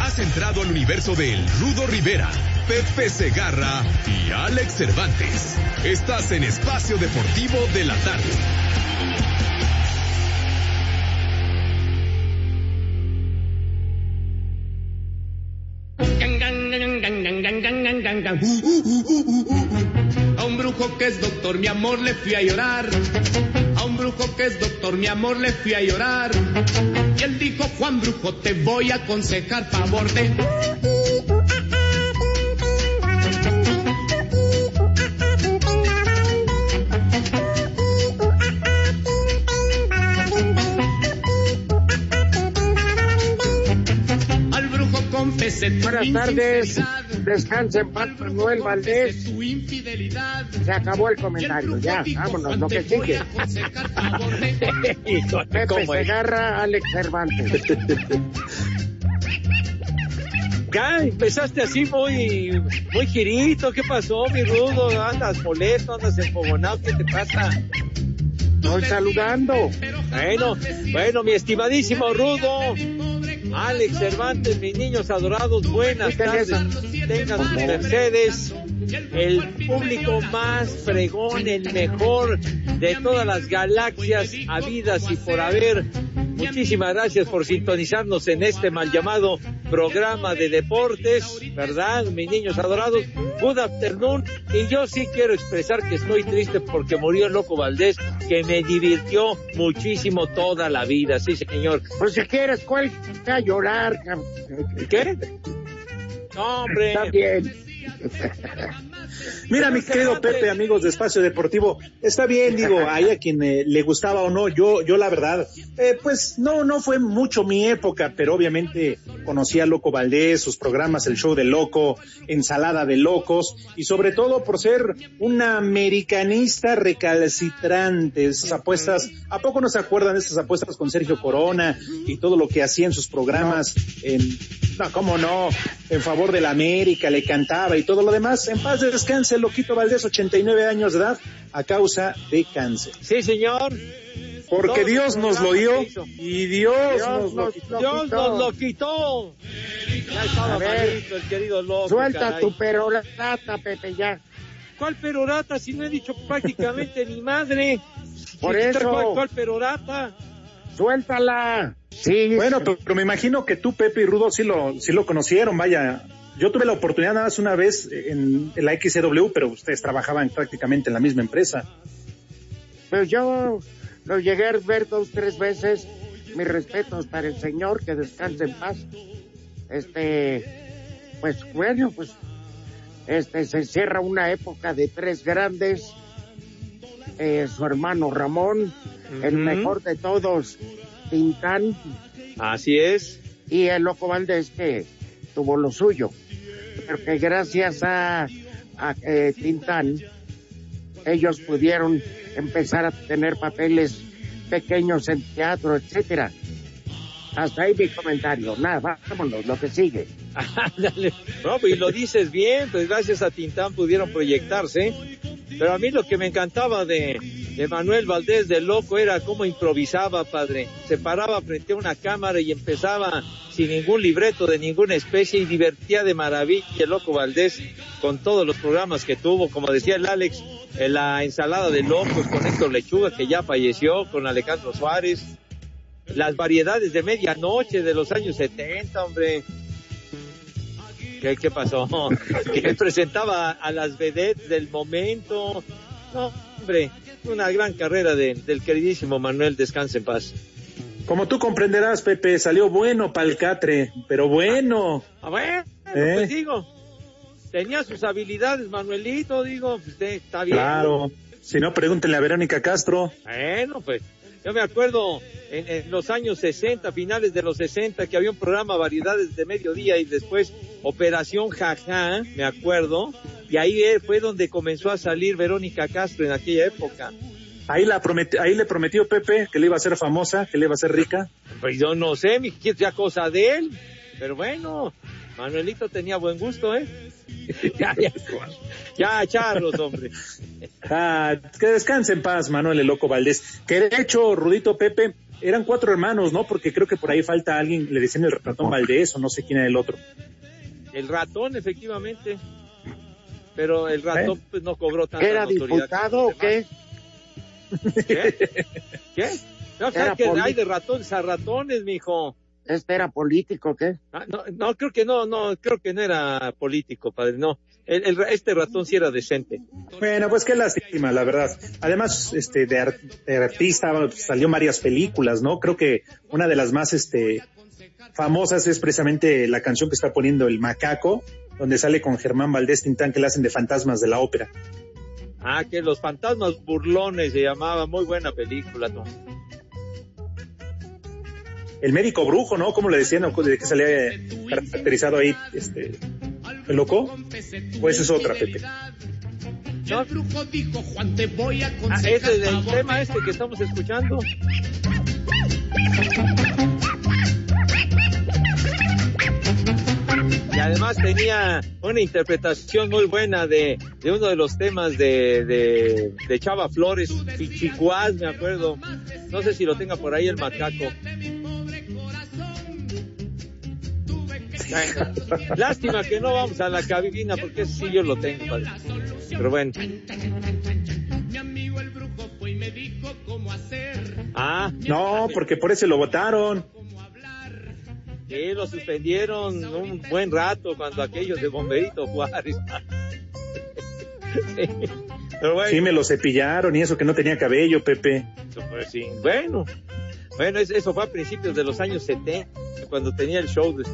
Has entrado al universo de El Rudo Rivera, Pepe Segarra y Alex Cervantes. Estás en Espacio Deportivo de la Tarde. A un brujo que es doctor, mi amor, le fui a llorar. Brujo que es doctor, mi amor, le fui a llorar. Y él dijo, Juan Brujo, te voy a aconsejar favor de... Al brujo confesé Buenas tardes. Descansa en paz, Manuel Valdés. Tu infidelidad. Se acabó el comentario. Ya, vámonos, lo que sigue. Pepe. Segarra, Alex Cervantes. Ya empezaste así muy, muy girito. ¿Qué pasó, mi rudo? Andas molesto, andas enfogonado. ¿Qué te pasa? Estoy saludando. Bueno, bueno, mi estimadísimo rudo. Alex Cervantes, mis niños adorados, buenas tardes. Tengan sus mercedes. El público más fregón, el mejor de todas las galaxias habidas y por haber. Muchísimas gracias por sintonizarnos en este mal llamado programa de deportes, ¿verdad? Mis niños adorados, good afternoon. Y yo sí quiero expresar que estoy triste porque murió el Loco Valdés, que me divirtió muchísimo toda la vida, sí señor. Pues si quieres, ¿cuál a llorar? ¿Qué? No, hombre. Está bien. Mira, mi querido Pepe, amigos de Espacio Deportivo, está bien, digo, ahí a quien eh, le gustaba o no, yo, yo la verdad, eh, pues no, no fue mucho mi época, pero obviamente conocí a Loco Valdés, sus programas, el show de Loco, Ensalada de Locos, y sobre todo por ser una americanista recalcitrante, esas apuestas, ¿a poco no se acuerdan de esas apuestas con Sergio Corona y todo lo que hacía en sus programas en, no, cómo no, en favor de la América, le cantaba y todo lo demás, en paz descanse, Loquito Valdés, 89 años de edad, a causa de cáncer. Sí, señor. Porque Todos Dios nos lo dio y Dios, Dios nos lo quitó. Dios nos lo quitó. Ya estaba A ver, malito el querido loco. Suelta caray. tu perorata, Pepe, ya. ¿Cuál perorata? Si no he dicho prácticamente ni madre. Por eso. ¿Cuál, cuál perorata? Suéltala. Sí. Bueno, pero, pero me imagino que tú, Pepe y Rudo, sí lo, sí lo conocieron, vaya. Yo tuve la oportunidad nada más una vez en, en la XCW, pero ustedes trabajaban prácticamente en la misma empresa. Pues yo lo llegué a ver dos, tres veces. Mis respetos para el señor, que descanse en paz. Este, pues bueno, pues este se cierra una época de tres grandes. Eh, su hermano Ramón, el mejor de todos, Tintán, Así es. y el Loco Valdés que tuvo lo suyo. Pero que gracias a, a eh, Tintán, ellos pudieron empezar a tener papeles pequeños en teatro, etcétera. Hasta ahí mi comentario. Nada, vámonos, lo que sigue. Ándale. No, pues y lo dices bien, pues gracias a Tintán pudieron proyectarse. Pero a mí lo que me encantaba de, Manuel Valdés de Loco era cómo improvisaba, padre. Se paraba frente a una cámara y empezaba sin ningún libreto de ninguna especie y divertía de maravilla el Loco Valdés con todos los programas que tuvo, como decía el Alex, la ensalada de locos con Héctor Lechuga, que ya falleció, con Alejandro Suárez. Las variedades de medianoche de los años 70, hombre. ¿Qué, qué pasó? Que presentaba a las vedettes del momento. No, hombre, una gran carrera de- del queridísimo Manuel Descanse en paz. Como tú comprenderás, Pepe, salió bueno pa'l catre, pero bueno. Ah, bueno, ¿Eh? pues digo, tenía sus habilidades, Manuelito, digo, pues, eh, está bien. Claro. Si no, pregúntenle a Verónica Castro. Bueno, pues yo me acuerdo en, en los años 60, finales de los 60, que había un programa Variedades de Mediodía y después Operación Jaja, me acuerdo, y ahí eh, fue donde comenzó a salir Verónica Castro en aquella época. Ahí, la prometi- ahí le prometió Pepe que le iba a hacer famosa, que le iba a hacer rica. Pues yo no sé, mi ya cosa de él, pero bueno, Manuelito tenía buen gusto, ¿eh? ya, ya, ya, charlos, hombre. Ah, que descanse en paz, Manuel el Loco Valdés. Que de hecho, Rudito Pepe, eran cuatro hermanos, ¿no? Porque creo que por ahí falta alguien, le decían el ratón Valdés o no sé quién era el otro. El ratón, efectivamente. Pero el ratón pues no cobró tanta ¿Era diputado o qué? ¿Qué? ¿Qué? No, ¿sabes que hay de ratones a ratones, mijo? ¿Este era político o qué? Ah, no, no, creo que no, no, creo que no era político, padre, no. El, el- este ratón sí era decente. Bueno, pues qué lástima, la verdad. Además, este, de, ar- de artista pues, salió en varias películas, ¿no? Creo que una de las más, este, famosas es precisamente la canción que está poniendo el macaco, donde sale con Germán Valdés Tintán que le hacen de fantasmas de la ópera. Ah, que Los Fantasmas Burlones se llamaba, muy buena película, ¿no? El médico brujo, ¿no? ¿Cómo le decían? ¿O de que salía caracterizado ahí, este, el loco? Pues es otra, Pepe. ¿No? brujo dijo, Juan, te voy a Ah, ese es el favor tema este que estamos escuchando. Y además tenía una interpretación muy buena de, de uno de los temas de, de, de Chava Flores, Pichicuás, me acuerdo. No sé si lo tenga por ahí el macaco. Lástima que no vamos a la cabina porque ese sí yo lo tengo, padre. Pero bueno. Mi amigo el brujo fue y me dijo cómo hacer. Ah, No, porque por eso lo votaron. sí, lo suspendieron un buen rato cuando aquellos de Bomberito Juárez. Pero bueno, Sí, me lo cepillaron y eso que no tenía cabello, Pepe. pues sí. Bueno, bueno, es- eso fue a principios de los años 70, cuando tenía el show de,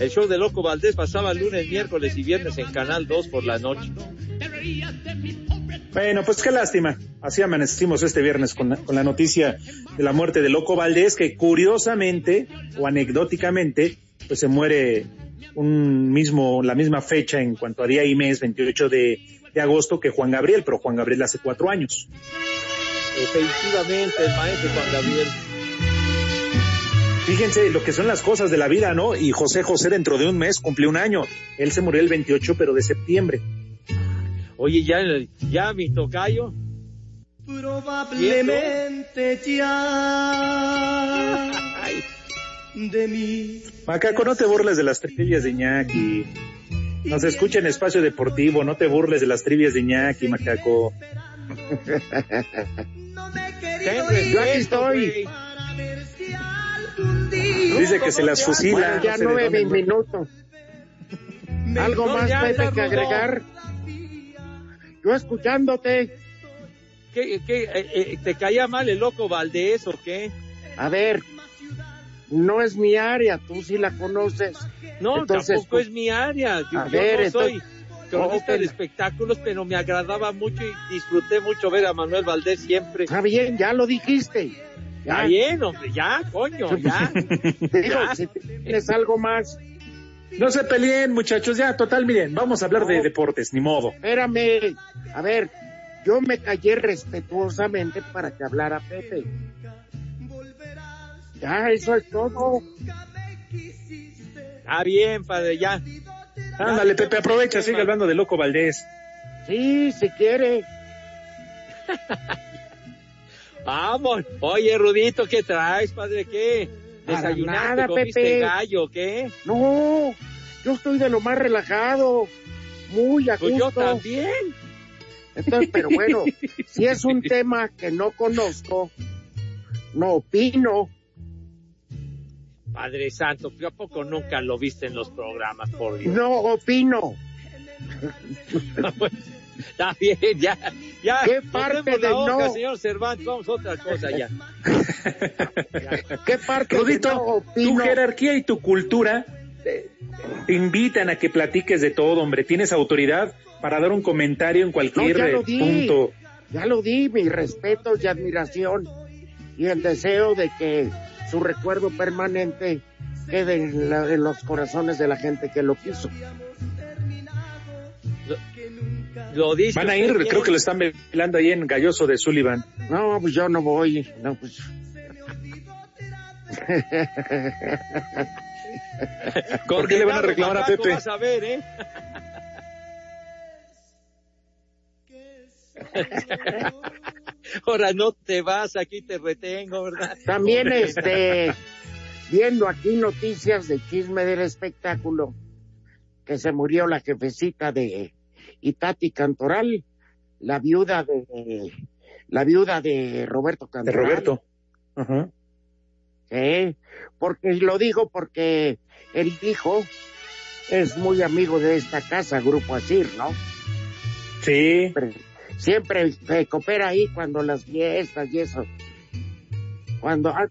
el show de Loco Valdés pasaba lunes, miércoles y viernes en Canal 2 por la noche. Bueno, pues qué lástima. Así amanecimos este viernes con la, con la noticia de la muerte de Loco Valdés, que curiosamente o anecdóticamente, pues se muere un mismo, la misma fecha en cuanto a día y mes, 28 de, de agosto, que Juan Gabriel, pero Juan Gabriel hace cuatro años. Efectivamente, el maestro Juan Gabriel. Fíjense lo que son las cosas de la vida, ¿no? Y José José dentro de un mes cumplió un año. Él se murió el 28, pero de septiembre. Oye, ya, ya mi tocayo. Probablemente ya de mí. Macaco, no te burles de las trivias de Iñaki. Nos escucha en Espacio Deportivo, no te burles de las trivias de Iñaki, Macaco. ten Yo aquí estoy. Dice que se las fusila. Bueno, ya no nueve dónde- minutos. ¿Algo No, más, Pepe, que agregar? Yo escuchándote. ¿Qué, qué, eh, eh, ¿Te caía mal el loco Valdés o qué? A ver, no es mi área, tú sí la conoces. No, Entonces, tampoco pues, es mi área. Yo, a yo ver, no soy cronista de espectáculos, pero me agradaba mucho y disfruté mucho ver a Manuel Valdés siempre. Está bien, ya lo dijiste. Ya. Bien, hombre, ya, coño, ya. Digo, Ya. si tienes algo más, No se peleen, muchachos, ya, total, miren, vamos a hablar de deportes, ni modo. espérame. A ver, yo me callé respetuosamente para que hablara Pepe. Ya, eso es todo. Está bien, padre, ya. Ándale, Pepe, aprovecha, sigue hablando de Loco Valdés. Sí, si quiere. Vamos. Oye, Rudito, ¿qué traes, padre? ¿Qué? ¿Desayunaste? nada, ¿Comiste Pepe. gallo? ¿Qué? No, yo estoy de lo más relajado. Muy a Pues yo también. Entonces, pero bueno, si es un tema que no conozco, no opino. Padre Santo, ¿a poco nunca lo viste en los programas, por Dios? No opino. Está bien, ya, ya. ¿Qué parte de hoja, no? señor Cervantes? Vamos a otra cosa ya. ¿Qué parte de no tu opino? jerarquía y tu cultura te invitan a que platiques de todo, hombre. Tienes autoridad para dar un comentario en No, cualquier ya eh, lo di. punto. Ya lo di, mi respeto y admiración y el deseo de que su recuerdo permanente quede en, la- en los corazones de la gente que lo quiso. Lo dice. Van a ir, bien. creo que lo están velando ahí en Galloso de Sullivan. No, pues yo no voy. No, pues. ¿Por qué le van a reclamar a Pepe? Vas a ver, ¿eh? Ahora no te vas, aquí te retengo, ¿verdad? También este viendo aquí noticias de chisme del espectáculo que se murió la jefecita de Itati Cantoral, la viuda de la viuda de Roberto De Cantoral. Roberto. Ajá. Sí, porque y lo digo porque el hijo es muy amigo de esta casa, Grupo Asir, ¿no? Sí. Siempre, siempre eh, coopera ahí cuando las fiestas y eso. Cuando ah,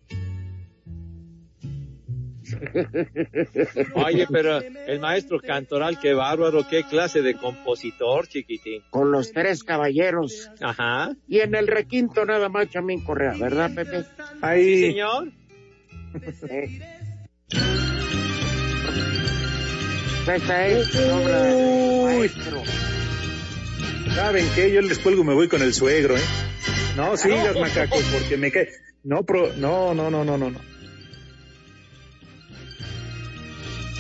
Oye, pero el maestro Cantoral, qué bárbaro, qué clase de compositor, chiquitín. con los tres caballeros Ajá. y en el requinto nada más Chamín Correa, ¿verdad, Pepe? Ahí. Señor. Sí. Esta es obra del Uy. maestro. ¿Saben qué? Yo les cuelgo me voy con el suegro, ¿eh? No sigas, No. macacos, porque me cae. No, pro... no, no, no, no, no. no.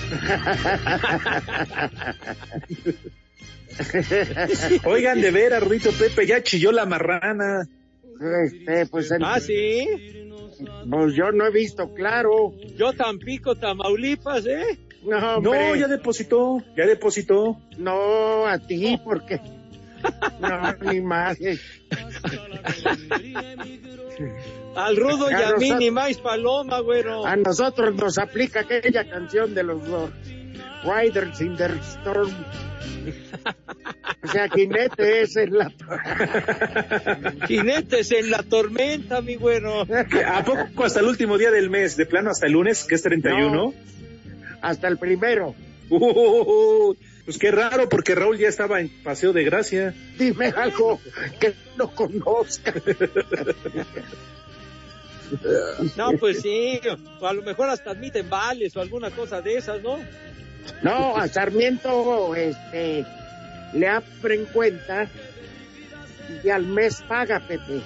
Oigan, de veras, Rudito Pepe, ya chilló la marrana. Este, pues, el- Ah, sí. pues yo no he visto claro. Yo Tampico, Tamaulipas, ¿eh? No, hombre. No, ya depositó, ya depositó. No, a ti, porque. No, ni más. Al rudo y A a mí, ni más paloma, güero. A nosotros nos aplica aquella canción de los dos. Riders in the Storm. O sea, jinete es en la. Jinetes en la tormenta, mi güero. ¿A poco hasta el último día del mes? ¿De plano hasta el lunes, que es 31? Hasta el primero. Uh, pues qué raro, porque Raúl ya estaba en Paseo de Gracia. Dime algo que no conozca. No, pues sí. O a lo mejor hasta admiten vales o alguna cosa de esas, ¿no? No, a Sarmiento este, le abren cuenta y al mes paga, Pepe.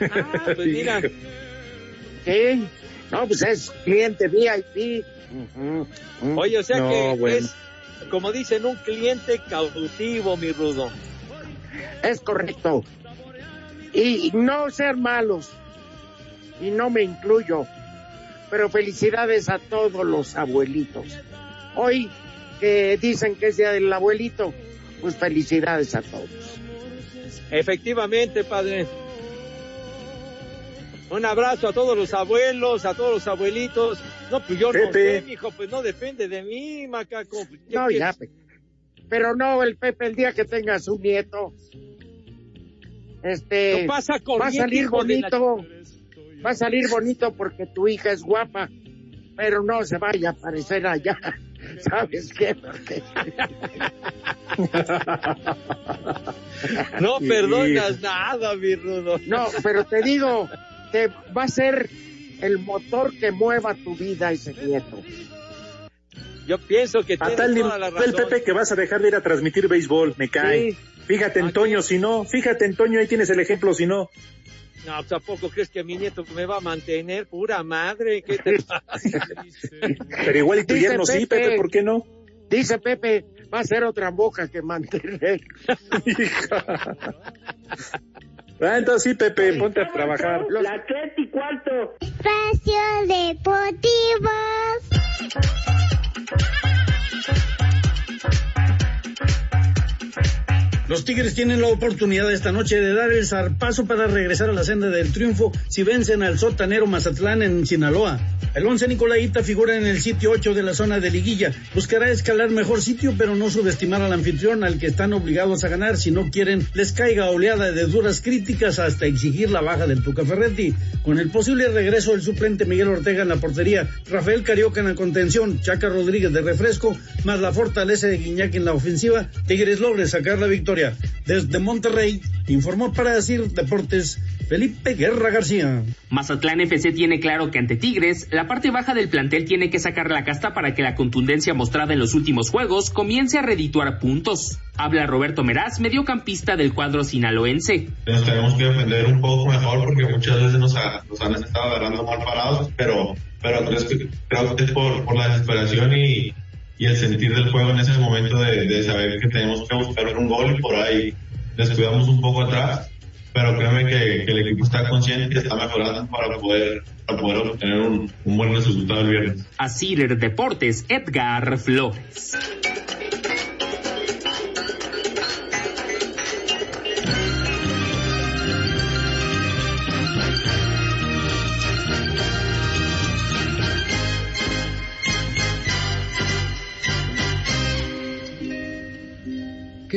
Ah, pues mira. Sí. No, pues es cliente VIP. Oye, o sea No, que bueno. es, como dicen, un cliente cautivo, mi rudo. Es correcto. Y no ser malos. Y no me incluyo. Pero felicidades a todos los abuelitos. Hoy que dicen que es día del abuelito, pues felicidades a todos. Efectivamente, padre. Un abrazo a todos los abuelos, a todos los abuelitos. No, pues yo no Pepe. sé, mijo, pues no depende de mí, macaco. ¿Qué No, quieres? ya. pe- Pero no, el Pepe, el día que tengas un nieto, este, No pasa va a salir hijo de la- bonito. Va a salir bonito porque tu hija es guapa, pero no se vaya a aparecer allá. ¿Sabes qué? Porque- No perdonas nada, mi rudo. No, pero te digo, te va a ser el motor que mueva tu vida ese nieto. Yo pienso que A tal toda la razón. Pepe, que vas a dejar de ir a transmitir béisbol, me cae. Sí. Fíjate en Toño, si no, fíjate en Toño, ahí tienes el ejemplo, si no. No, pues, ¿a poco crees que mi nieto me va a mantener? Pura madre, ¿qué te pasa? Pero igual y tu yerno sí, Pepe. ¿por qué no? Dice Pepe, va a ser otra boca que mantener. Hija. Ah, entonces sí, Pepe, ponte a trabajar. La Espacio Deportivo. Los Tigres tienen la oportunidad esta noche de dar el zarpazo para regresar a la senda del triunfo si vencen al sotanero Mazatlán en Sinaloa. El once Nicolaita figura en el sitio 8 de la zona de liguilla. Buscará escalar mejor sitio, pero no subestimar al anfitrión al que están obligados a ganar. Si no quieren, les caiga oleada de duras críticas hasta exigir la baja del Tuca Ferretti. Con el posible regreso del suplente Miguel Ortega en la portería, Rafael Carioca en la contención, Chaca Rodríguez de refresco, más la fortaleza de Guiñac en la ofensiva, Tigres logre sacar la victoria. Desde Monterrey, informó para decir Deportes Felipe Guerra García. Mazatlán FC tiene claro que ante Tigres, la parte baja del plantel tiene que sacar la casta para que la contundencia mostrada en los últimos juegos comience a redituar puntos. Habla Roberto Meraz, mediocampista del cuadro sinaloense. Nos tenemos que defender un poco mejor porque muchas veces nos, ha- nos han estado agarrando mal parados, pero, pero creo que, creo que es por, por la desesperación y, y el sentir del juego en ese momento de, de saber que tenemos que buscar un gol y por ahí descuidamos un poco atrás, pero créeme que, que el equipo está consciente y está mejorando para poder, para poder obtener un, un buen resultado el viernes. A Cider Deportes, Edgar Flores.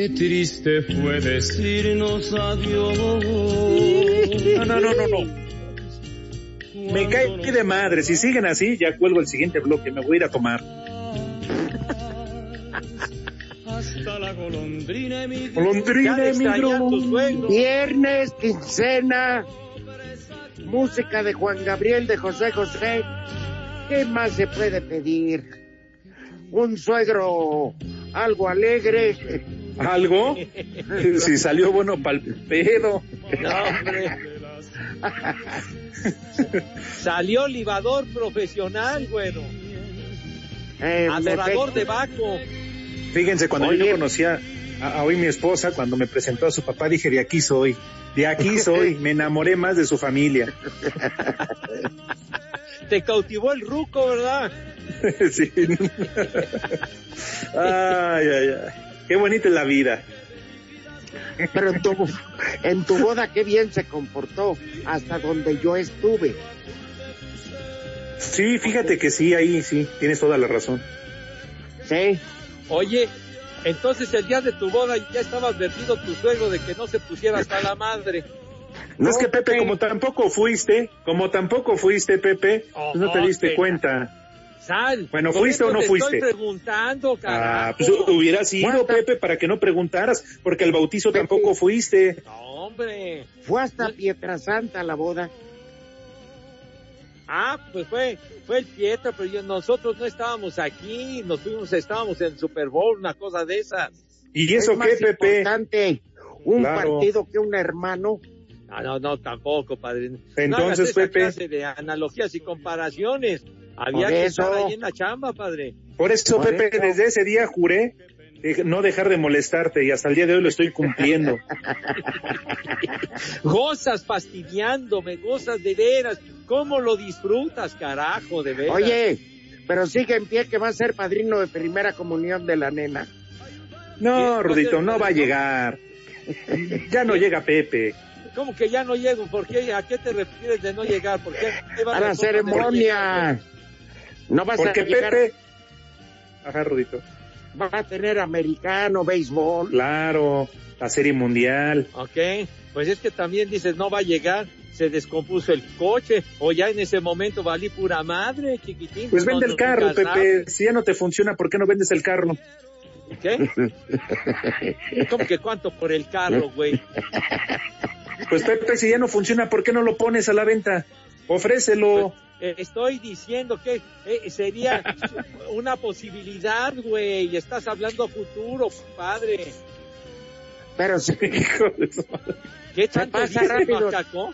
Qué triste fue decirnos adiós. No, no, no, no, no. Me cae de madre. Si siguen así, ya cuelgo el siguiente bloque. Me voy a ir a tomar. Hasta la golondrina emigró. Viernes, quincena, música de Juan Gabriel de José José. ¿Qué más se puede pedir? Un suegro algo alegre. ¿Algo? Si salió bueno pa'l pedo. No, hombre. Salió libador profesional, güero. Eh, Adorador de Baco. Fíjense, cuando Oye. yo conocía a, a hoy mi esposa, cuando me presentó a su papá, dije, de aquí soy. De aquí soy. Me enamoré más de su familia. Te cautivó el ruco, ¿verdad? sí. Ay, ay, ay. Qué bonita es la vida. Pero en tu, en tu boda qué bien se comportó, hasta donde yo estuve. Sí, fíjate que sí, ahí sí, tienes toda la razón. Sí. Oye, entonces el día de tu boda ya estaba advertido tu suegro de que no se pusiera hasta la madre. No, es que Pepe, como tampoco fuiste, como tampoco fuiste, Pepe, pues no te Oh, diste cuenta. Sal. Bueno, ¿fuiste o no te fuiste? Estoy preguntando, carajo. Ah, pues hubiera sido, Pepe, para que no preguntaras, porque al bautizo tampoco fuiste. No, hombre. Fue hasta Pietrasanta la boda. Ah, pues fue, fue el Pietro, pero yo- nosotros no estábamos aquí, nos fuimos, estábamos en Super Bowl, una cosa de esas. ¿Y eso Es más qué, Pepe? importante un Claro. partido que un hermano. No, no, no, tampoco, padre. No Entonces, hagas esa Pepe. clase de analogías y comparaciones. Había Por que eso. estar ahí en la chamba, padre. Por eso, Por Pepe, eso. desde ese día juré de no dejar de molestarte y hasta el día de hoy lo estoy cumpliendo. Gozas fastidiándome, gozas de veras. ¿Cómo lo disfrutas, carajo, de veras? Oye, pero sigue en pie que va a ser padrino de primera comunión de la nena. No, Rudito, no va a llegar. Ya no llega Pepe. ¿Cómo que ya no llego? ¿Por qué? ¿A qué te refieres de no llegar? ¿Por qué? ¿Qué va A la ceremonia. No vas a Porque llegar, Pepe... Ajá, Rudito. va a tener americano, béisbol. Claro, la serie mundial. Ok, pues es que también dices, no va a llegar, se descompuso el coche, o ya en ese momento valí pura madre, chiquitín. Pues vende no, el carro, Pepe. sabes. Si ya no te funciona, ¿por qué no vendes el carro? ¿Qué? ¿Cómo que cuánto por el carro, güey? Pues Pepe, si ya no funciona, ¿por qué no lo pones a la venta? Ofrécelo. Eh, estoy diciendo que eh, sería una posibilidad, güey, estás hablando futuro, padre. Pero se, Hijo de ¿Qué tanto pasa rápido. macaco?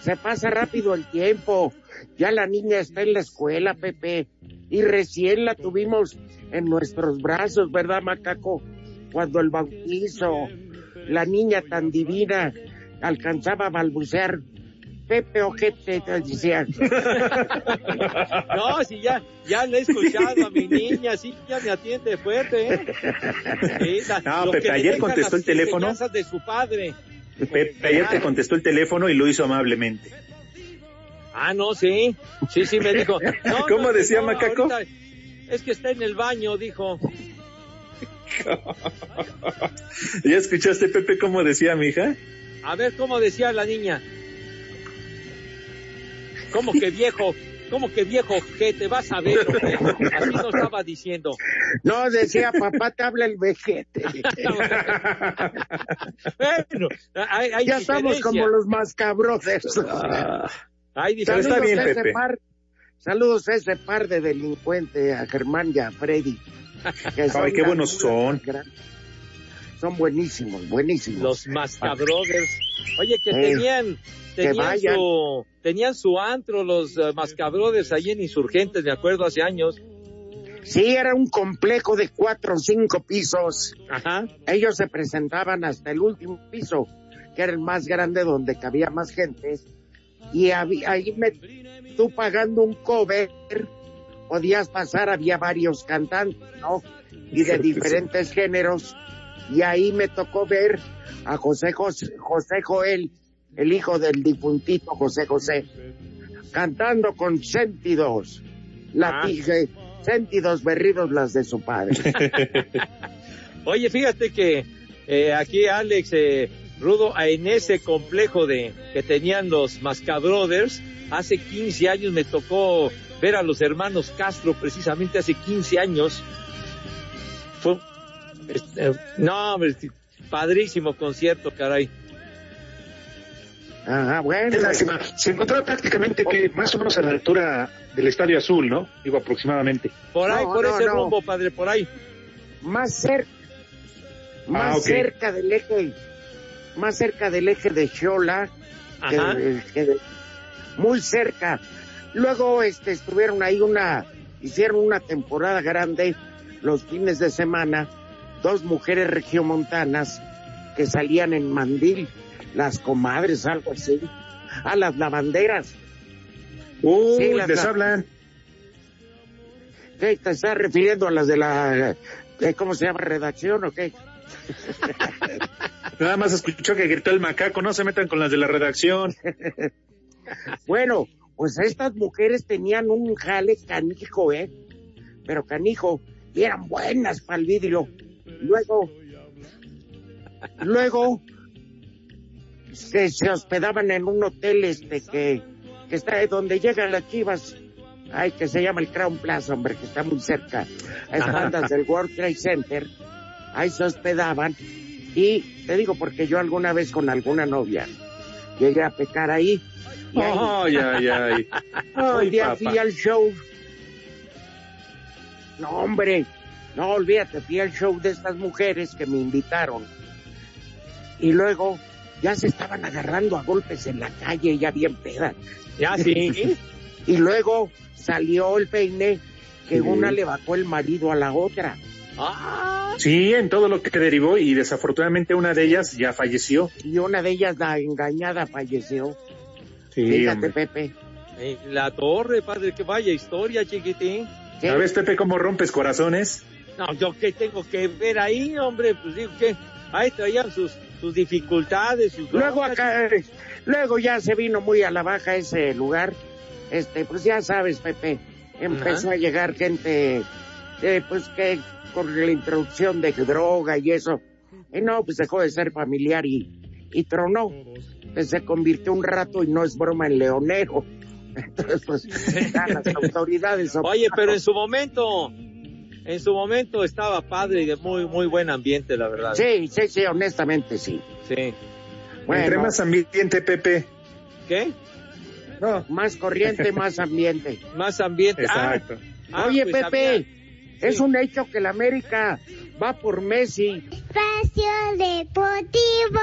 se pasa rápido el tiempo. Ya la niña está en la escuela, Pepe. Y recién la tuvimos en nuestros brazos, ¿verdad, macaco? Cuando el bautizo, la niña tan divina alcanzaba a balbucear. Pepe Ojete, te decía. No, si ya, ya le he escuchado a mi niña, sí, ya me atiende fuerte, ¿eh? Sí, la- No, Pepe, ayer contestó el teléfono. de su padre. Pepe ayer te contestó el teléfono y lo hizo amablemente. Ah, no, sí. Sí, sí, me dijo. No, ¿Cómo no, decía no, Macaco? ahorita Es que está en el baño, dijo. ¿Ya escuchaste, Pepe, cómo decía mi hija? A ver, ¿cómo decía la niña? ¿Cómo que viejo? ¿Cómo que viejo que te vas a ver? hombre? Así no estaba diciendo. No, decía, papá, te habla el vejete. Bueno, hay, hay ya estamos como los mascabrothers. Hay Pero está bien, a ese Pepe. par, saludos a ese par de delincuentes, a Germán y a Freddy. Ay, qué buenos son. más grandes. Son buenísimos, buenísimos. Los Mascabrothers. Oye, que Eh, tenían, tenían su, tenían su antro los uh, Mascabrothers ahí en Insurgentes, me acuerdo, hace años. Sí, era un complejo de cuatro o cinco pisos. Ajá. Ellos se presentaban hasta el último piso, que era el más grande donde cabía más gente. Y había- ahí me, tú pagando un cover, podías pasar, había varios cantantes, ¿no? Y de diferentes géneros. Y ahí me tocó ver a José José, José Joel, el hijo del difuntito José José, cantando con sentidos, latije, sentidos berridos las de su padre. Oye, fíjate que eh, aquí Alex eh, Rudo, en ese complejo de que tenían los Mascabrothers, hace 15 años me tocó ver a los hermanos Castro, precisamente hace 15 años. Fue, este, no, padrísimo concierto, caray. Ajá, bueno. Qué lástima. Se encontraba prácticamente que más o menos a la altura del Estadio Azul, ¿no? Digo, aproximadamente. Por ahí, No, por no, ese no. rumbo, padre, por ahí. más cerca, más Ah, cerca del eje, más cerca del eje de Xola, que- Ajá. que de- muy cerca. Luego, este, estuvieron ahí una, hicieron una temporada grande los fines de semana, dos mujeres regiomontanas que salían en mandil, las comadres, algo así, a las lavanderas. Uy, Sí, las- les hablan. ¿Qué te estás refiriendo a las de la, eh, cómo se llama, redacción o qué? Nada más escuchó que gritó el macaco, no se metan con las de la redacción. Bueno, pues estas mujeres tenían un jale canijo, ¿eh? Pero canijo, y eran buenas para el vidrio. Luego, luego, se, se hospedaban en un hotel este que, que está donde llegan las chivas. Ay, que se llama el Crown Plaza, hombre, que está muy cerca. A espaldas del World Trade Center. Ahí se hospedaban. Y te digo, porque yo alguna vez con alguna novia llegué a pecar ahí. Y ahí- Ay, ay, ay. un día papá. fui al show. No, hombre, no olvídate, fui al show de estas mujeres que me invitaron. Y luego ya se estaban agarrando a golpes en la calle, ya bien pedas. Ya sí. Y luego salió el peine que Sí. una le bajó el marido a la otra. Ah, Sí, en todo lo que derivó y desafortunadamente una de ellas ya falleció. Y una de ellas, la engañada, falleció. Sí, Fíjate, hombre. Pepe. en la torre, padre, que vaya historia, chiquitín. ¿Sabes, Pepe, cómo rompes corazones? No, yo qué tengo que ver ahí, hombre, pues digo que ahí traían sus, sus dificultades, sus Luego acá, eh, luego ya se vino muy a la baja ese lugar. Este, pues ya sabes, Pepe, empezó Ajá. a llegar gente, eh, pues que con la introducción de droga y eso. Y no, pues dejó de ser familiar y, y tronó. Pues se convirtió un rato y no es broma en leonero. Entonces, pues, las autoridades. Oye, pero en su momento, en su momento estaba padre y de muy, muy buen ambiente, la verdad. Sí, sí, sí, honestamente sí. Sí. Bueno, Entre más ambiente, Pepe. ¿Qué? No. más corriente, más ambiente. Más ambiente. Exacto. Ah, ah, Oye, pues Pepe, había- es un hecho que la América va por Messi. Espacio Deportivo.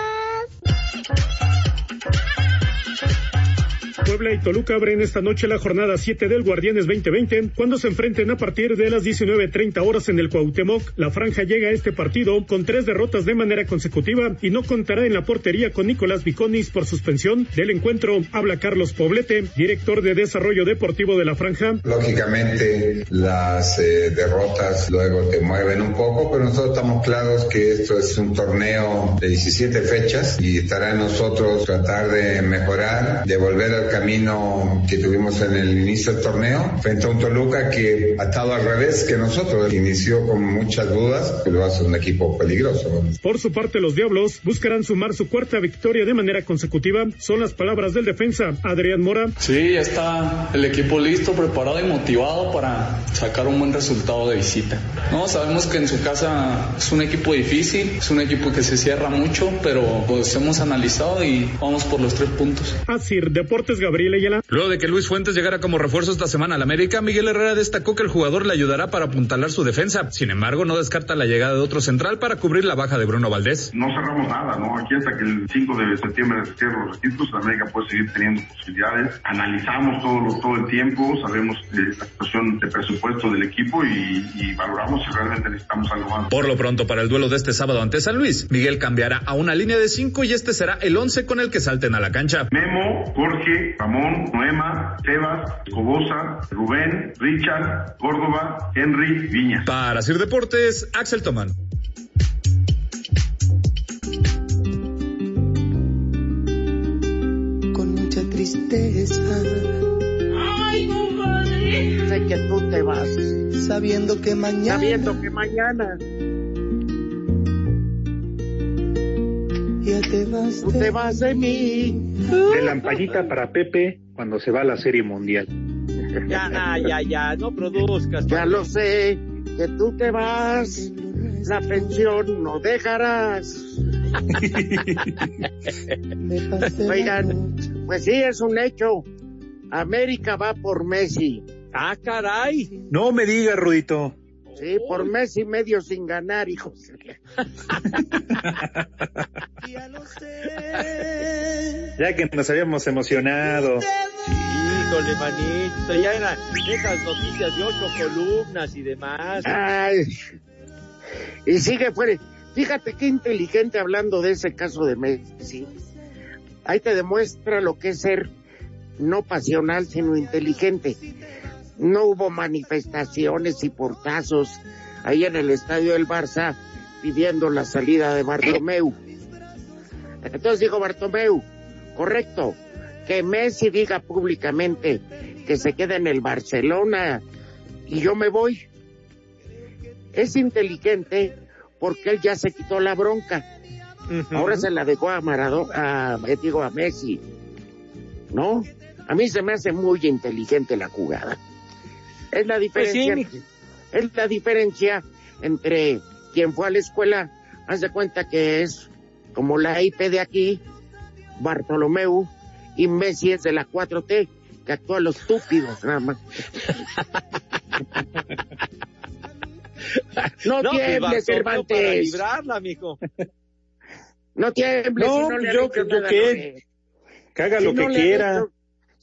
Puebla y Toluca abren esta noche la jornada 7 del Guardianes 2020 cuando se enfrenten a partir de las 19.30 horas en el Cuauhtémoc. La franja llega a este partido con tres derrotas de manera consecutiva y no contará en la portería con Nicolás Viconis por suspensión. Del encuentro habla Carlos Poblete, director de Desarrollo Deportivo de la franja. Lógicamente las eh, derrotas luego te mueven un poco, pero nosotros estamos claros que esto es un torneo de 17 fechas y estará en nosotros tratar de mejorar, de volver al camino que tuvimos en el inicio del torneo, frente a un Toluca que ha estado al revés que nosotros, inició con muchas dudas, pero va a ser un equipo peligroso. Por su parte, los Diablos buscarán sumar su cuarta victoria de manera consecutiva. Son las palabras del defensa, Adrián Mora. Sí, ya está el equipo listo, preparado y motivado para sacar un buen resultado de visita. No, sabemos que en su casa es un equipo difícil, es un equipo que se cierra mucho, pero pues hemos analizado y vamos por los tres puntos. Así, Deportes Gabriel Ayala. Luego de que Luis Fuentes llegara como refuerzo esta semana al América, Miguel Herrera destacó que el jugador le ayudará para apuntalar su defensa. Sin embargo, no descarta la llegada de otro central para cubrir la baja de Bruno Valdés. No cerramos nada, ¿no? Aquí hasta que el 5 de septiembre se cierren los registros, la América puede seguir teniendo posibilidades. Analizamos todo, todo el tiempo, sabemos la situación de presupuesto del equipo y, y valoramos si realmente necesitamos algo más. Por lo pronto, para el duelo de este sábado ante San Luis, Miguel cambiará a una línea de 5 y este será el 11 con el que salten a la cancha. Memo, Jorge, Ramón, Noema, Sebas, Cobosa, Rubén, Richard, Córdoba, Henry, Viña. Para Sir Deportes, Axel Tomán. Con mucha tristeza. Ay, compadre. Sé que tú te vas. Sabiendo que mañana. Sabiendo que mañana. Ya te vas. Tú te vas de mí. De lampallita para Pepe cuando se va a la Serie Mundial. Ya, ya, ya, no produzcas. Ya lo sé, que tú te vas, la pensión no dejarás. Oigan, pues sí, es un hecho. América va por Messi. Ah, caray. No me digas, Rudito. Sí, por mes y medio sin ganar, hijos. Ya que nos habíamos emocionado. Híjole, manito, ya eran esas noticias de ocho columnas y demás. Ay, y sigue fuera. Fíjate qué inteligente hablando de ese caso de Messi. Ahí te demuestra lo que es ser no pasional, sino inteligente. No hubo manifestaciones y portazos ahí en el estadio del Barça pidiendo la salida de Bartomeu. Entonces dijo Bartomeu, correcto, que Messi diga públicamente que se queda en el Barcelona y yo me voy. Es inteligente porque él ya se quitó la bronca. Ahora se la dejó a Maradona, a, digo, a Messi. ¿No? A mí se me hace muy inteligente la jugada. Es la diferencia, es la diferencia entre quien fue a la escuela, haz de cuenta que es como la IP de aquí, Bartolomeu, y Messi es de la 4T, que actúa a los estúpidos nada más. no, no tiembles, Cervantes. Para librarla, mijo. No tiembles. No, si no le yo, yo. Loret. Que haga Si lo que quiera.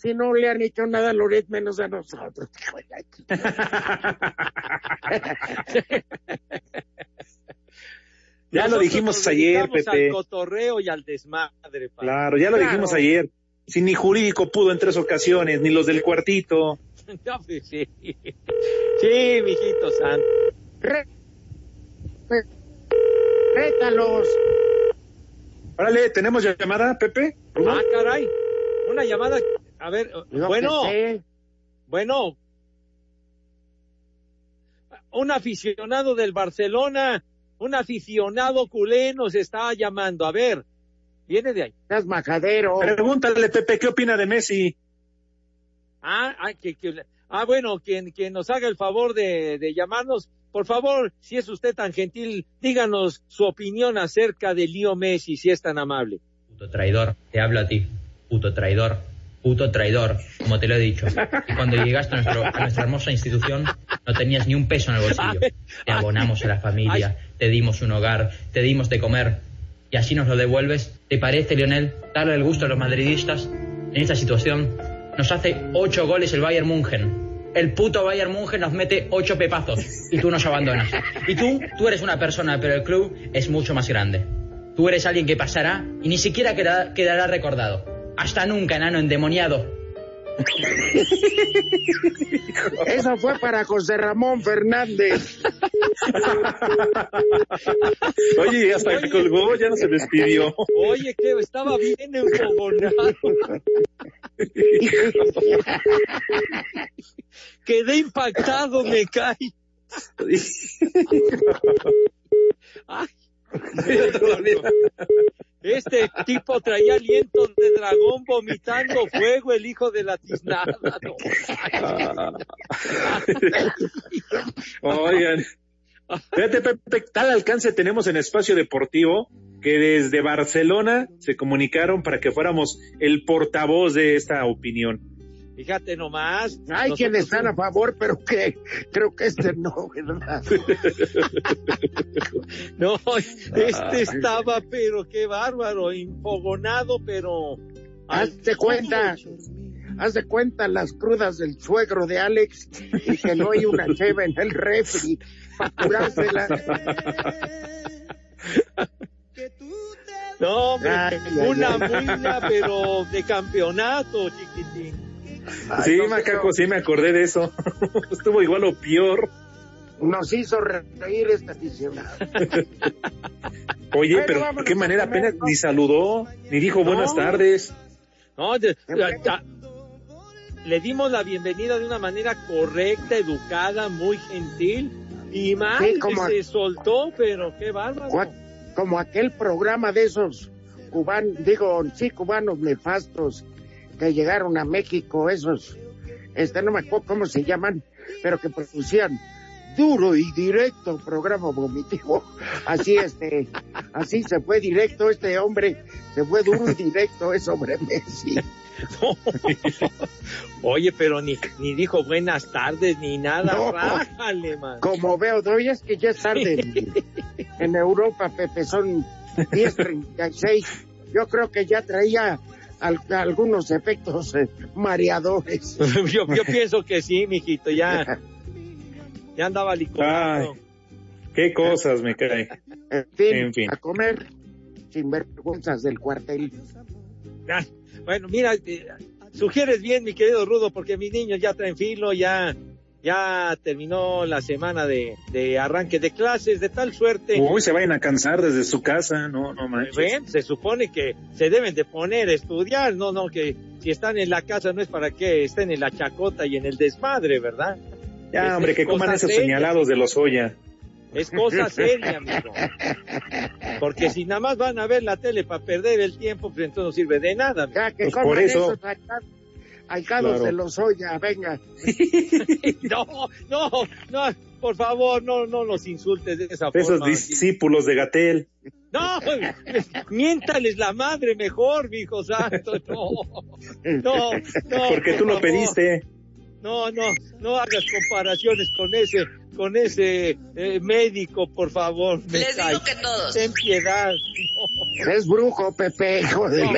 Si no le han hecho nada a Loret, menos a nosotros. Ya lo dijimos nos ayer, Pepe. Al cotorreo y al desmadre. pa. Claro, ya lo Claro. dijimos ayer. Si ni jurídico pudo en tres ocasiones, ni los del cuartito. No, pues sí. Sí, mijito santo. Rétalos. Órale, ¿tenemos llamada, Pepe? Ah, caray. Una llamada. A ver, Yo bueno. Bueno. Un aficionado del Barcelona, un aficionado culé nos está llamando. A ver, viene de ahí. Estás majadero. Pregúntale, Pepe, ¿qué opina de Messi? Ah, ah, que, que- ah bueno, quien, quien nos haga el favor de, de llamarnos, por favor, si es usted tan gentil, díganos su opinión acerca de Lío Messi, si es tan amable. Puto traidor, te hablo a ti. Puto traidor, puto traidor, como te lo he dicho. Y cuando llegaste a, nuestro- a nuestra hermosa institución, no tenías ni un peso en el bolsillo. Te abonamos a la familia, te dimos un hogar, te dimos de comer. Y así nos lo devuelves. ¿Te parece, Lionel, darle el gusto a los madridistas en esta situación? Nos hace ocho goles el Bayern München. El puto Bayern München nos mete ocho pepazos y tú nos abandonas. Y tú, tú eres una persona, pero el club es mucho más grande. Tú eres alguien que pasará y ni siquiera quedará, quedará recordado. Hasta nunca, enano endemoniado. Eso fue para José Ramón Fernández. Oye, hasta que colgó, ya no se despidió. Oye, que estaba bien enfogonado. Quedé impactado, me cae. Ay, este tipo traía aliento de dragón vomitando fuego, el hijo de la tiznada. ¿no? Oigan. Fíjate, Pepe, tal alcance tenemos en Espacio Deportivo que desde Barcelona se comunicaron para que fuéramos el portavoz de esta opinión. Fíjate nomás. Hay quienes están a favor, pero que creo que este no, ¿verdad? no, este estaba, pero qué bárbaro, infogonado, pero. Hazte cuenta, haz de cuenta las crudas del suegro de Alex y que no hay una cheva en el refri para curársela. No, hombre, una muina, pero de campeonato, chiquitín. Sí, Macaco, sí me acordé de eso. Estuvo igual o peor. Nos hizo reír esta aficionado. Oye, pero ¿de qué manera apenas ni saludó, ni dijo buenas tardes? No, de, le dimos la bienvenida de una manera correcta, educada, muy gentil. Y más Sí, como- que se soltó, pero qué bárbaro. Como aquel programa de esos cubanos, digo, sí, cubanos nefastos que llegaron a México, esos, este, no me acuerdo cómo se llaman, pero que producían duro y directo programa vomitivo. Así, este, así se fue directo este hombre, se fue duro y directo, es sobre Messi. Oye, pero ni, ni dijo buenas tardes ni nada. No. Rájale, man. Como veo, hoy es que ya es tarde en, en Europa, Pepe, son 10.36. Yo creo que ya traía al- algunos efectos eh, mareadores. yo, yo pienso que sí, mijito, ya, ya andaba licuado. Qué cosas me cae. En fin, En fin. a comer sin vergüenzas del cuartel. Ah, Bueno, mira, eh, sugieres bien, mi querido Rudo, porque mis niños ya traen filo, ya, ya terminó la semana de, de arranque de clases, de tal suerte. Uy, se vayan a cansar desde su casa, no, no manches. Ven, se supone que se deben de poner a estudiar, no, no, que si están en la casa no es para que estén en la chacota y en el desmadre, ¿verdad? Ya, Es- hombre, es que coman esos seria. señalados de los Oya. Es cosa seria, amigo. Porque si nada más van a ver la tele para perder el tiempo, pues entonces no sirve de nada. Ya que Pues coman por eso. esos Claro. de los Oya, venga. No, no, no, por favor, no, no los insultes de esa Esos forma. discípulos de Gatel. No, miéntales la madre mejor, mi hijo santo, no. No, no. Porque por tú lo favor. pediste. No, no, no hagas comparaciones con ese, con ese eh, médico, por favor. me Les cae. digo que todos. Ten piedad. Es brujo, Pepe, hijo de No,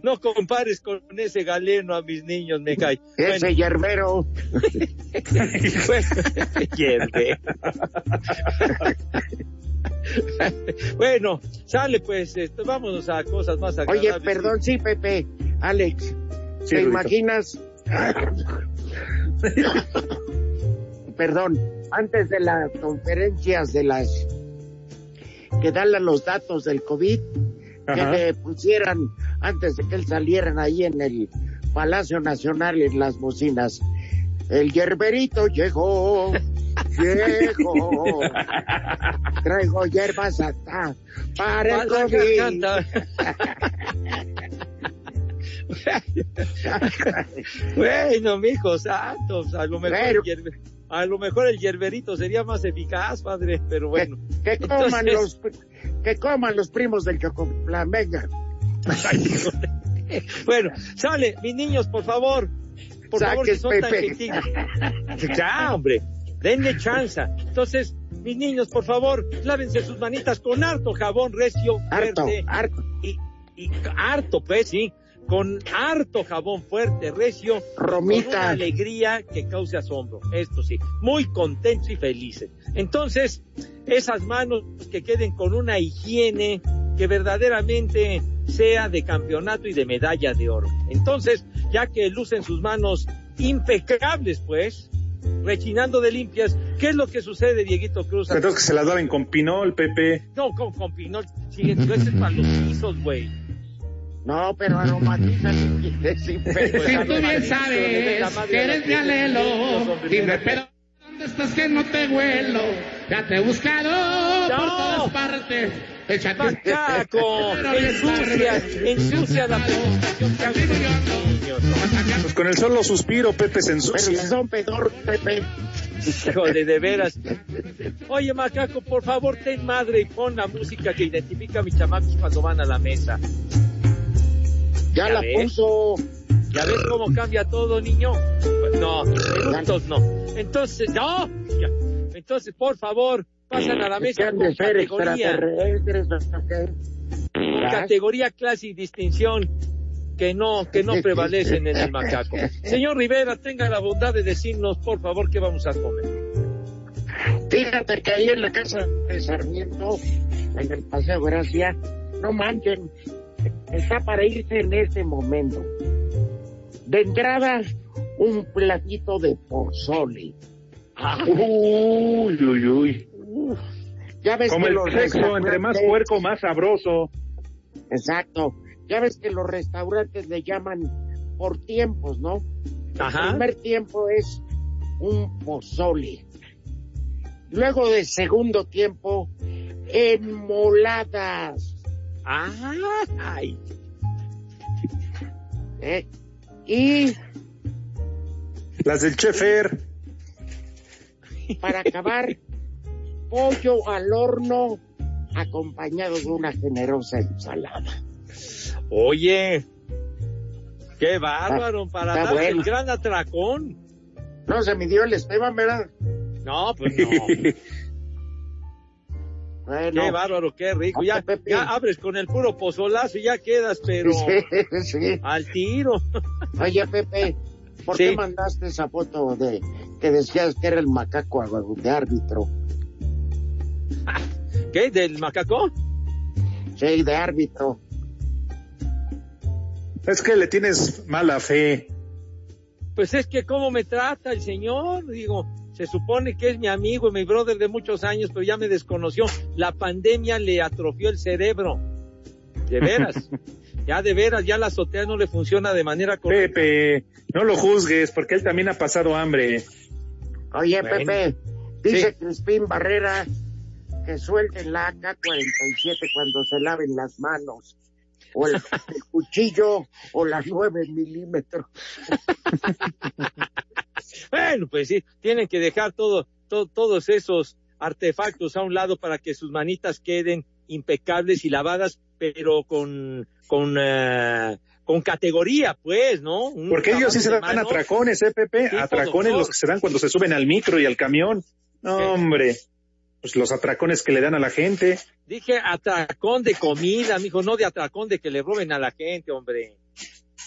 no, no compares con ese galeno a mis niños, me cae. Ese yerbero. Hierve. bueno, sale pues, esto, vámonos a cosas más agradables. Oye, perdón, sí, Pepe. Alex, Sí, ¿te imaginas? perdón, antes de las conferencias de las que dan los datos del COVID, que Ajá. le pusieran antes de que él salieran ahí en el Palacio Nacional en las bocinas. El yerberito llegó, llegó. Traigo hierbas hasta para el COVID. bueno, mijo santos, a lo mejor Pero- a lo mejor el yerberito sería más eficaz, padre, pero bueno. Que coman Entonces- los que coman los primos del Chocoplan, venga. Bueno, sale, mis niños, por favor. Por favor, que son tan Pepe. gentiles. Ya, hombre, denle chance. Entonces, mis niños, por favor, lávense sus manitas con harto jabón recio, Harto, fuerte. harto. Y, y harto, pues, sí. Con harto jabón fuerte, recio. Con Romita. una alegría que cause asombro. Esto sí. Muy contentos y felices. Entonces, esas manos que queden con una higiene que verdaderamente sea de campeonato y de medalla de oro. Entonces, ya que luce en sus manos impecables, pues, rechinando de limpias, ¿qué es lo que sucede, Dieguito Cruz? Creo que se las daban con Pinol, Pepe. No, con, con Pinol, sí, ese es para los pisos, güey. No, pero aromatiza Si tú bien sabes que eres mi alelo, dime, pero ¿dónde estás que no te huelo? Ya te he buscado por todas partes. Échate Macaco, ensucia, ensucia la Pues con el solo suspiro, Pepe se Pero ensucia. si son pedor, Pepe. Híjole, de veras. Oye, Macaco, por favor, ten madre y pon la música que identifica a mis chamacos cuando van a la mesa. Ya, la ves? puso. ¿Ya ves cómo cambia todo, niño? Pues no, minutos no. Entonces, no. Entonces, por favor, pasan a la mesa con categoría. Categoría, clase y distinción que no, que no prevalecen en el macaco. Señor Rivera, tenga la bondad de decirnos, por favor, qué vamos a comer. Fíjate que ahí en la casa de Sarmiento, en el Paseo Gracia, no manchen, está para irse en este momento. De entrada, un platito de pozole. Uy, uy, uy. Ya ves Como que el los sexo, entre más puerco, más sabroso. Exacto. Ya ves que los restaurantes le llaman por tiempos, ¿no? Ajá. El primer tiempo es un pozole. Luego de segundo tiempo, enmoladas. Ay. ¿eh? Y Las del Chefer. para acabar, pollo al horno acompañado de una generosa ensalada. Oye, qué bárbaro para está dar bueno. el gran atracón. No se midió el Esteban, ¿verdad? No, pues no. Bueno, Qué bárbaro, qué rico. Ya, abres con el puro pozolazo y ya quedas, pero Sí, sí. al tiro. Oye, Pepe, ¿por Sí. qué mandaste esa foto de que decías que era el macaco de árbitro? ¿Qué? ¿Del macaco? Sí, de árbitro. Es que le tienes mala fe. Pues es que cómo me trata el señor, digo, se supone que es mi amigo y mi brother de muchos años, pero ya me desconoció. La pandemia le atrofió el cerebro. De veras. ya de veras, ya la azotea no le funciona de manera correcta. Pepe, no lo juzgues, porque él también ha pasado hambre. Oye, Bueno. Pepe, dice Sí. Crispín Barrera que suelten la AK-47 cuando se laven las manos. O el, el cuchillo o las 9 milímetros. Bueno, pues sí, tienen que dejar todo, to- todos esos artefactos a un lado para que sus manitas queden impecables y lavadas, pero con, con, eh, con categoría, pues, ¿no? Un Porque ellos sí se dan manos. atracones, ¿eh, Pepe? Sí, atracones los que se dan cuando se suben al micro y al camión. No, hombre. Pues los atracones que le dan a la gente. Dije atracón de comida, mijo, no de atracón de que le roben a la gente, hombre.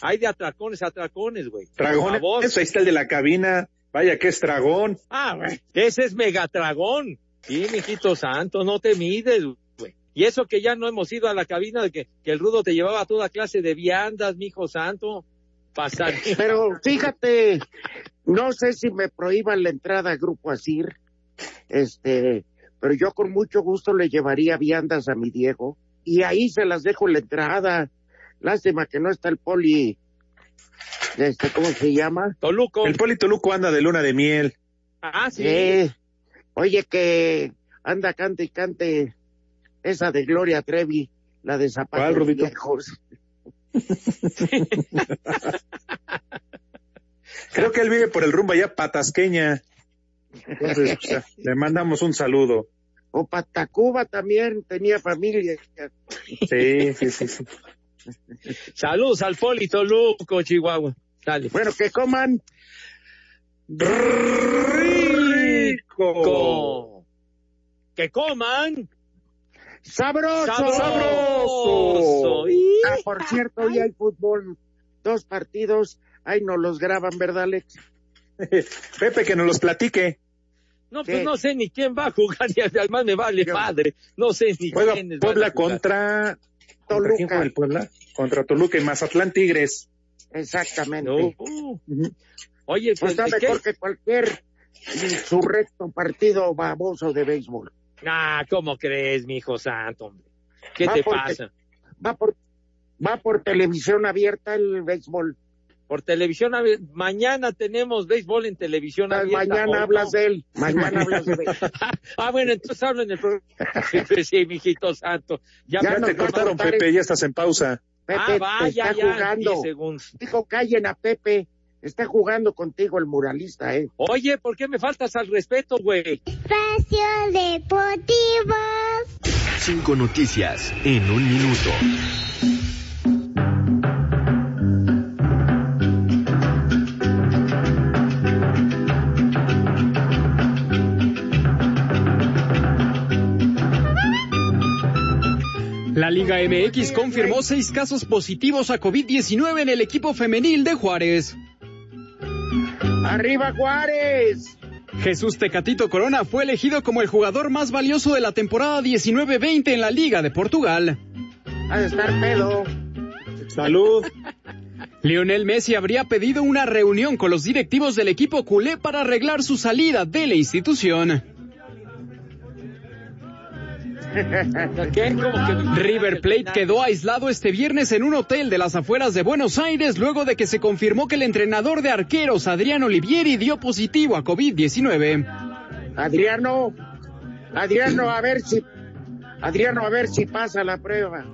Hay de atracones, atracones, güey. Por Dragones, favor. ahí está el de la cabina. Vaya que es dragón. Ah, güey, ese es Megatragón. Sí, mijito santo, no te mides, güey. Y eso que ya no hemos ido a la cabina de que, que el rudo te llevaba toda clase de viandas, mijo santo. Pasar. Pero fíjate, no sé si me prohíban la entrada a Grupo Asir, este, pero yo con mucho gusto le llevaría viandas a mi Diego y ahí se las dejo la entrada. Lástima que no está el poli, este, ¿cómo se llama? Toluco. El Polito Luco anda de luna de miel. Ah, sí. Eh, oye que anda cante y cante esa de Gloria Trevi, la de ¿Cuál, zapatos viejos. Creo que él vive por el rumbo allá patasqueña. Entonces, le mandamos un saludo. O Patacuba también tenía familia. Sí, sí, sí. sí. Saludos al Poli Toluco, Chihuahua. Dale. Bueno, que coman. Rico. Co- Que coman. ¡Sabroso! Sabroso. Ah, por cierto, hoy hay fútbol. Dos partidos. Ahí nos los graban, ¿verdad, Alex? Pepe, que nos los platique. No, pues Sí. no sé ni quién va a jugar y además me vale padre. No sé ni Juega quiénes van a Puebla jugar. contra ¿Contra quién Toluca. juega el Puebla? Contra Toluca y Mazatlán Tigres. Exactamente. Oye, Pues está mejor que cualquier insurrecto partido baboso de béisbol. Ah, ¿cómo crees, mi hijo santo, hombre? ¿Qué Va te pasa? Va por, va por televisión abierta el béisbol. Por televisión, mañana tenemos béisbol en televisión abierta. Mañana ¿o no? hablas de él. Mañana hablas de él. ah, bueno, entonces hablo en el programa. Sí, sí, mijito santo. Ya, te cortaron, cortar Pepe, ya estás en pausa. Pepe Ah, vaya, está ya, jugando. 10 segundos. Dijo, callen a Pepe. Está jugando contigo el muralista, ¿eh? Oye, ¿por qué me faltas al respeto, güey? Espacio Deportivo. Cinco noticias en un minuto. La Liga MX confirmó seis casos positivos a COVID-19 en el equipo femenil de Juárez. ¡Arriba Juárez! Jesús Tecatito Corona fue elegido como el jugador más valioso de la temporada 19-20 en la Liga de Portugal. Ha de estar pedo. Salud. Lionel Messi habría pedido una reunión con los directivos del equipo culé para arreglar su salida de la institución. ¿Qué? ¿Cómo que- River Plate quedó aislado este viernes en un hotel de las afueras de Buenos Aires luego de que se confirmó que el entrenador de arqueros Adriano Olivieri dio positivo a COVID-19. Adriano, Adriano, a ver si, Adriano, a ver si pasa la prueba.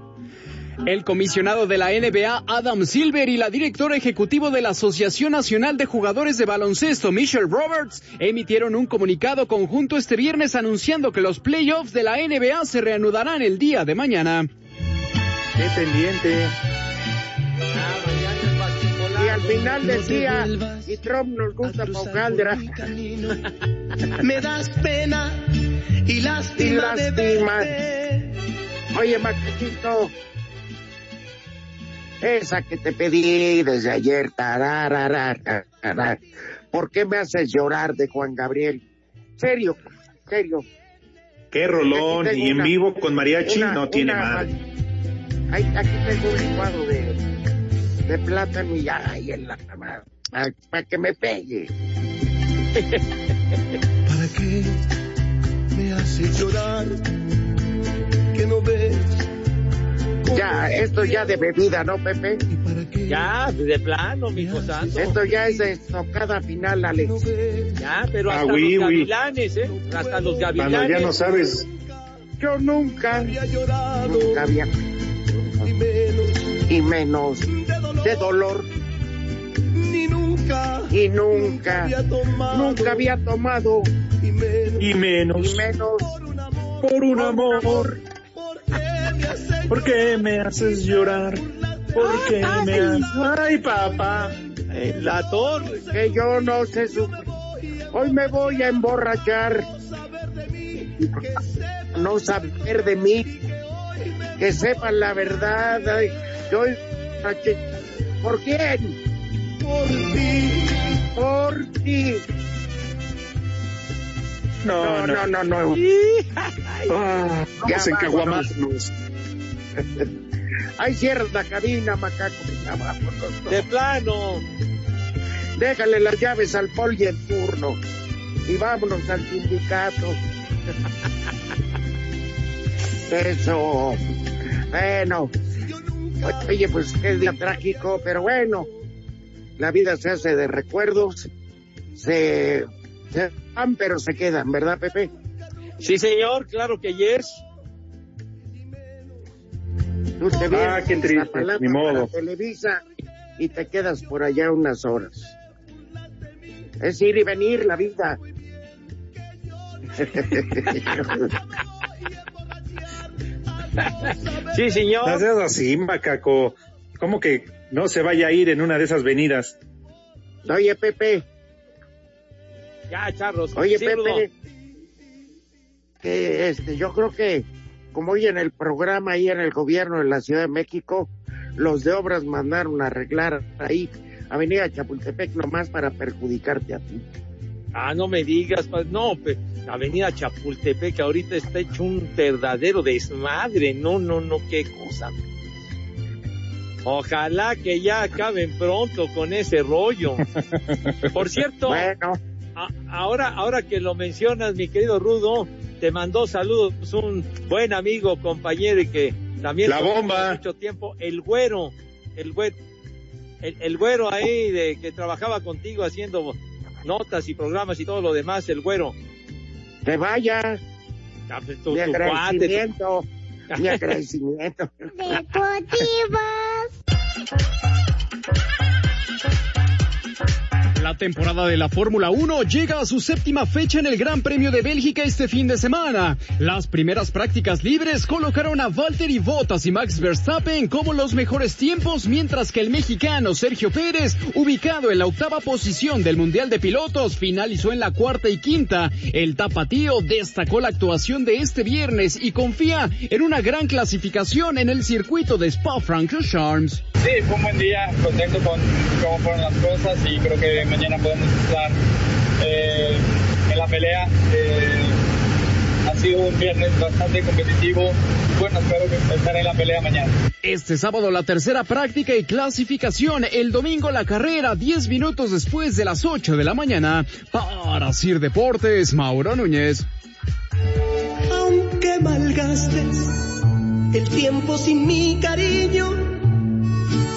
El comisionado de la NBA, Adam Silver, y la directora ejecutiva de la Asociación Nacional de Jugadores de Baloncesto, Michelle Roberts, emitieron un comunicado conjunto este viernes anunciando que los playoffs de la NBA se reanudarán el día de mañana. Qué pendiente. Y al final decía, y Trump nos gusta Pau Caldera. Me das pena y Y lástima de verte. Oye, Maquito, esa que te pedí desde ayer, tararara, tarara. ¿por qué me haces llorar de Juan Gabriel? Serio, serio. Qué rolón. Y en una- vivo con mariachi una- no tiene una- madre. Ay, aquí tengo un licuado de, de plátano y ay, en la cama, para que me pegue. ¿Para qué me haces llorar? Ya, esto ya de bebida, ¿no, Pepe? Ya, de plano, mi hijo santo. Esto ya es de estocada final, Alex. Ya, pero Ah, hasta oui, los oui. gavilanes, ¿eh? Hasta los Cuando gavilanes. ya no sabes. Yo nunca, nunca había, y menos de dolor, Ni nunca. y nunca, había tomado. nunca había tomado, Y menos. Y menos. y menos Por un amor. ¿Por qué me haces llorar? ¿Por qué me haces... Ay, papá. En la torre. que yo no sé sufrir. Hoy me voy a emborrachar. No saber de mí. Que sepan la verdad. Ay, yo. ¿Por quién? Por ti. Por ti. No, No, no, no, no. Ah, Ya vamos en vámonos. Ahí cierra la cabina, macaco. De plano. Déjale las llaves al poli en turno. Y vámonos al sindicato. Eso. Bueno. Oye, pues qué día trágico, pero bueno. La vida se hace de recuerdos. Se, se van, pero se quedan, ¿verdad, Pepe? Sí, señor, claro que yes. Tú te Ah, vienes qué en triste, ni modo. para Televisa y te quedas por allá unas horas. Es ir y venir la vida. Sí, No señor. seas así, macaco. ¿Cómo que no se vaya a ir en una de esas venidas? Oye, Pepe, Ya, charros. oye, Sí, Pepe, que este, yo creo que como hoy en el programa ahí en el gobierno de la Ciudad de México, los de obras mandaron a arreglar ahí Avenida Chapultepec nomás para perjudicarte a ti. Ah, no me digas, no, pe- Avenida Chapultepec, ahorita está hecho un verdadero desmadre, no, no, no, qué cosa. Ojalá que ya acaben pronto con ese rollo. Por cierto, a- ahora, ahora que lo mencionas, mi querido Rudo, te mandó saludos un buen amigo, compañero y que también La bomba. mucho tiempo, el güero, el güero, el, el güero ahí de que trabajaba contigo haciendo notas y programas y todo lo demás, el güero. Que vaya. Ah, pues, tu- mi tu cuate, tu- agradecimiento. Mi agradecimiento. La temporada de la Fórmula 1 llega a su séptima fecha en el Gran Premio de Bélgica este fin de semana. Las primeras prácticas libres colocaron a Valtteri Bottas y Max Verstappen como los mejores tiempos, mientras que el mexicano Sergio Pérez, ubicado en la octava posición del Mundial de Pilotos, finalizó en la cuarta y quinta. El tapatío destacó la actuación de este viernes y confía en una gran clasificación en el circuito de Spa-Francorchamps. Sí, fue un buen día, contento con cómo fueron las cosas y creo que mañana podemos estar eh, en la pelea. Eh, ha sido un viernes bastante competitivo. Bueno, espero que estar en la pelea mañana. Este sábado la tercera práctica y clasificación, el domingo la carrera, 10 minutos después de las 8 de la mañana. Para Sir Deportes, Mauro Núñez. Aunque malgastes el tiempo sin mi cariño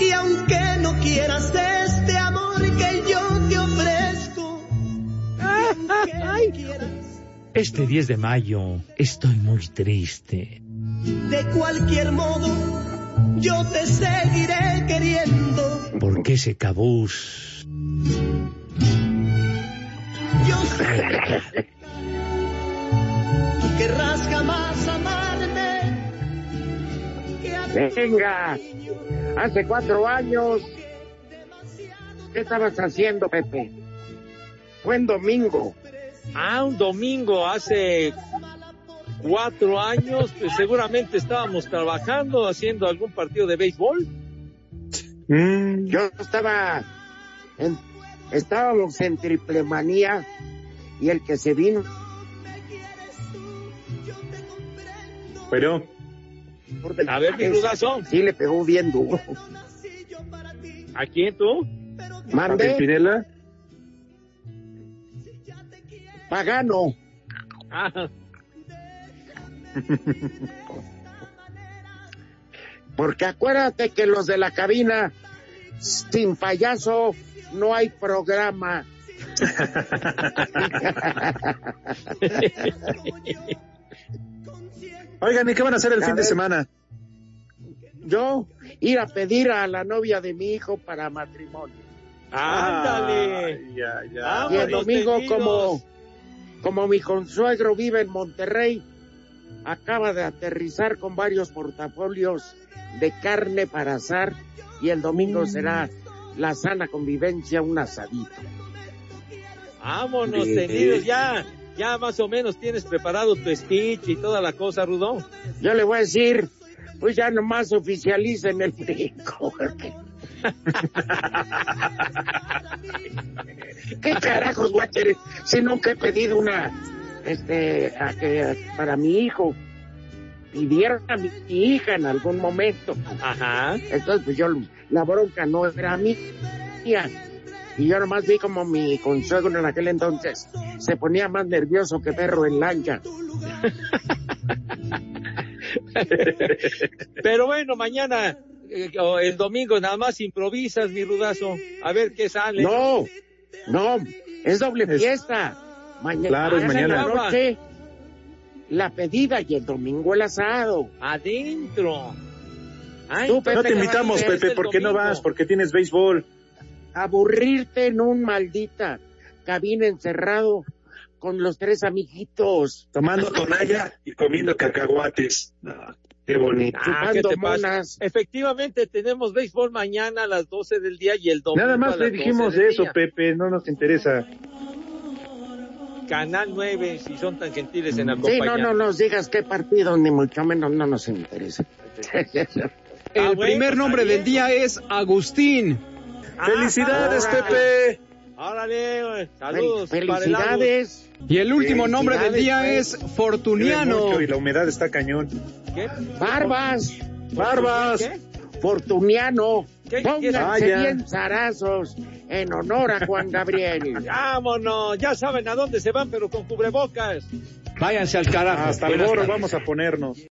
y aunque no quieras este Este 10 de mayo estoy muy triste. de cualquier modo yo te seguiré queriendo. Porque ese cabús Yo sé que querrás jamás amarme. que a ti Venga, hace cuatro años. ¿Qué estabas haciendo, Pepe? Fue en domingo. Ah, un domingo hace cuatro años, pues seguramente estábamos trabajando, haciendo algún partido de béisbol. Yo estaba en, estábamos en triple manía y el que se vino Pero, A ver, mi rudazo. Sí, le pegó bien duro. ¿A quién tú? Mande. Pimpinela, Pagano. Ah, Porque acuérdate que los de la cabina, sin payaso, no hay programa. Oigan, ¿y qué van a hacer el A fin de semana? Yo ir a pedir a la novia de mi hijo para matrimonio. ándale. Ya, ya. y el domingo, como, como mi consuegro vive en Monterrey, acaba de aterrizar con varios portafolios de carne para asar y el domingo será la sana convivencia, un asadito. Vámonos tendidos, ya, ya más o menos tienes preparado tu speech y toda la cosa, Rudón. Yo le voy a decir, pues ya nomás oficialicen el brinco. ¿Qué carajos hacer si nunca he pedido una, este, a que, para mi hijo? Pidieron a mi hija en algún momento. Ajá. Entonces, pues yo, la bronca no era mía. Y yo nomás vi como mi consuegro en aquel entonces se ponía más nervioso que perro en lancha. Pero bueno, mañana, el domingo, nada más improvisas, mi rudazo. A ver qué sale. No, no, es doble fiesta. Mañana, Claro, es en mañana. la noche, la pedida y el domingo el asado. Adentro. Ay, Tú, Pepe, No te ¿qué vas a invitamos, Pepe, ¿por qué no domingo? vas? Porque tienes béisbol. Aburrirte en un maldita cabina encerrado con los tres amiguitos. Tomando tonalla y comiendo cacahuates. No, qué bonito. Ah, ¿qué te pasa? monas. Efectivamente, tenemos béisbol mañana a las 12 del día y el domingo. Nada a más las le 12 dijimos eso, día. Pepe, no nos interesa. Canal 9, si son tan gentiles en Sí, no, acompañar. no nos digas qué partido, ni mucho menos no nos interesa. El Ah, bueno, primer nombre del día es Agustín. ¡Felicidades, Ah, Pepe! Órale, saludos. Felicidades. Y el último nombre del día es Fortuniano. mucho Y la humedad está cañón. ¿Qué? Barbas. Barbas. ¿Qué? Fortuniano. ¿Qué? Pónganse Ah, bien zarazos en honor a Juan Gabriel. Vámonos, ya saben a dónde se van, pero con cubrebocas. Váyanse al carajo. Hasta Buenas el gorro tardes. vamos a ponernos.